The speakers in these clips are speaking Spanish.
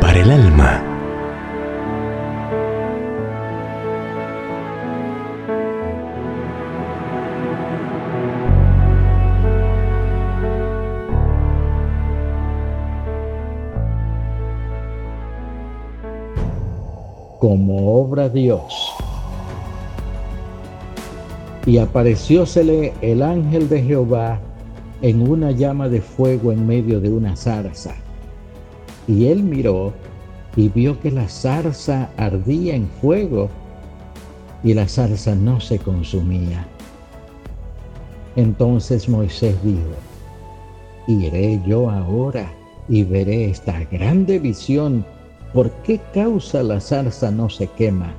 Para el alma. como obra Dios. Y apareciósele el ángel de Jehová en una llama de fuego en medio de una zarza. Y él miró y vio que la zarza ardía en fuego y la zarza no se consumía. Entonces Moisés dijo, iré yo ahora y veré esta grande visión, ¿por qué causa la zarza no se quema?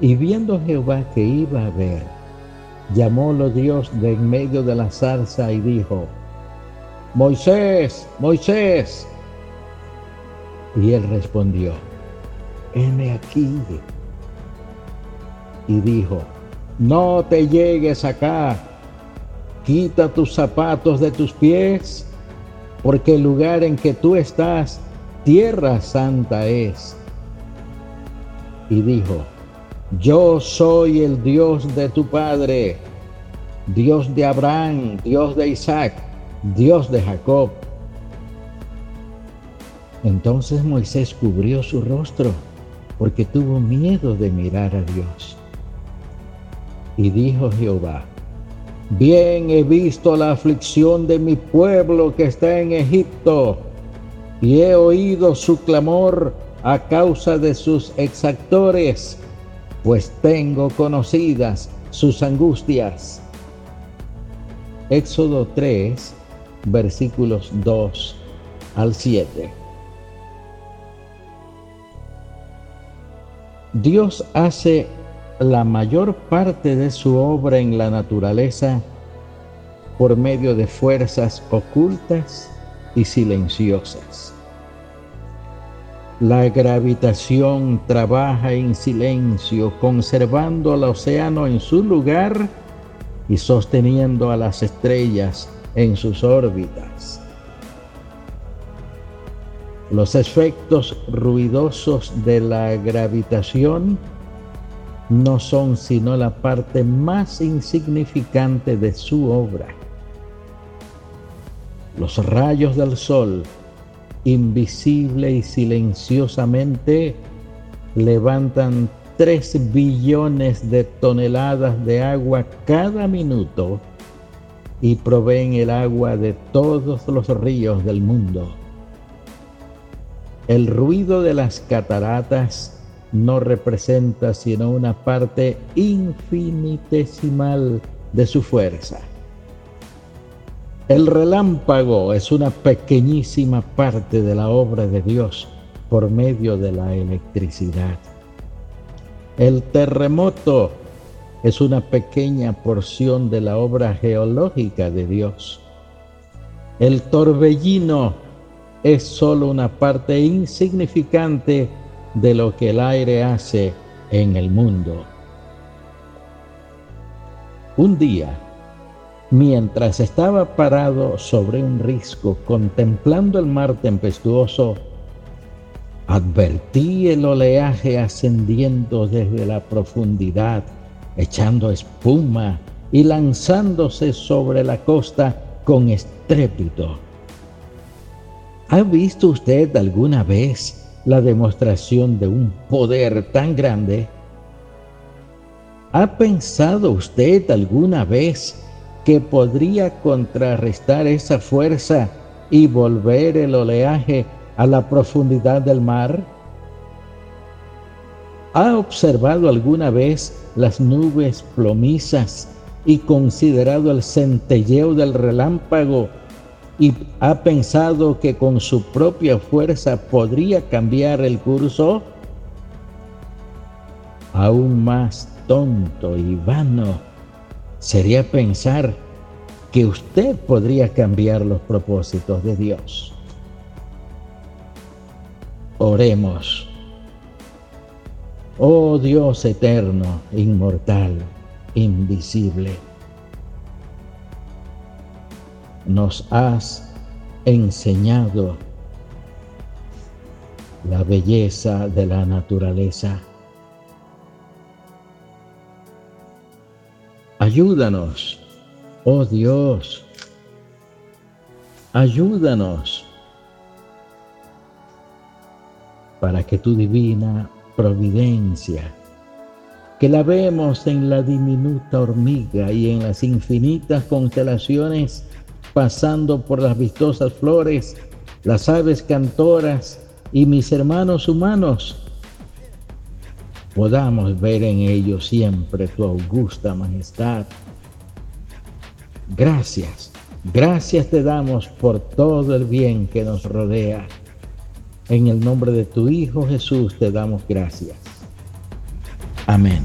Y viendo Jehová que iba a ver, llamólo Dios de en medio de la zarza y dijo, Moisés, Moisés. Y él respondió, heme aquí. Y dijo, no te llegues acá, quita tus zapatos de tus pies, porque el lugar en que tú estás, tierra santa es. Y dijo, yo soy el Dios de tu Padre, Dios de Abraham, Dios de Isaac, Dios de Jacob. Entonces Moisés cubrió su rostro porque tuvo miedo de mirar a Dios. Y dijo Jehová, bien he visto la aflicción de mi pueblo que está en Egipto, y he oído su clamor a causa de sus exactores, pues tengo conocidas sus angustias. Éxodo 3, versículos 2 al 7. Dios hace la mayor parte de su obra en la naturaleza por medio de fuerzas ocultas y silenciosas. La gravitación trabaja en silencio, conservando al océano en su lugar y sosteniendo a las estrellas en sus órbitas. Los efectos ruidosos de la gravitación no son sino la parte más insignificante de su obra. Los rayos del sol, invisible y silenciosamente, levantan 3 billones de toneladas de agua cada minuto y proveen el agua de todos los ríos del mundo. El ruido de las cataratas no representa sino una parte infinitesimal de su fuerza. El relámpago es una pequeñísima parte de la obra de Dios por medio de la electricidad. El terremoto es una pequeña porción de la obra geológica de Dios. El torbellino es solo una parte insignificante de lo que el aire hace en el mundo. Un día, mientras estaba parado sobre un risco contemplando el mar tempestuoso, advertí el oleaje ascendiendo desde la profundidad echando espuma y lanzándose sobre la costa con estrépito. ¿Ha visto usted alguna vez la demostración de un poder tan grande? ¿Ha pensado usted alguna vez que podría contrarrestar esa fuerza y volver el oleaje a la profundidad del mar? ¿Ha observado alguna vez las nubes plomizas y considerado el centelleo del relámpago y ha pensado que con su propia fuerza podría cambiar el curso? Aún más tonto y vano sería pensar que usted podría cambiar los propósitos de Dios. Oremos. Oh Dios eterno, inmortal, invisible, nos has enseñado la belleza de la naturaleza. Ayúdanos, oh Dios, ayúdanos para que tu divina providencia, que la vemos en la diminuta hormiga y en las infinitas constelaciones, pasando por las vistosas flores, las aves cantoras y mis hermanos humanos, podamos ver en ellos siempre tu augusta majestad. Gracias, gracias te damos por todo el bien que nos rodea. En el nombre de tu Hijo Jesús te damos gracias. Amén.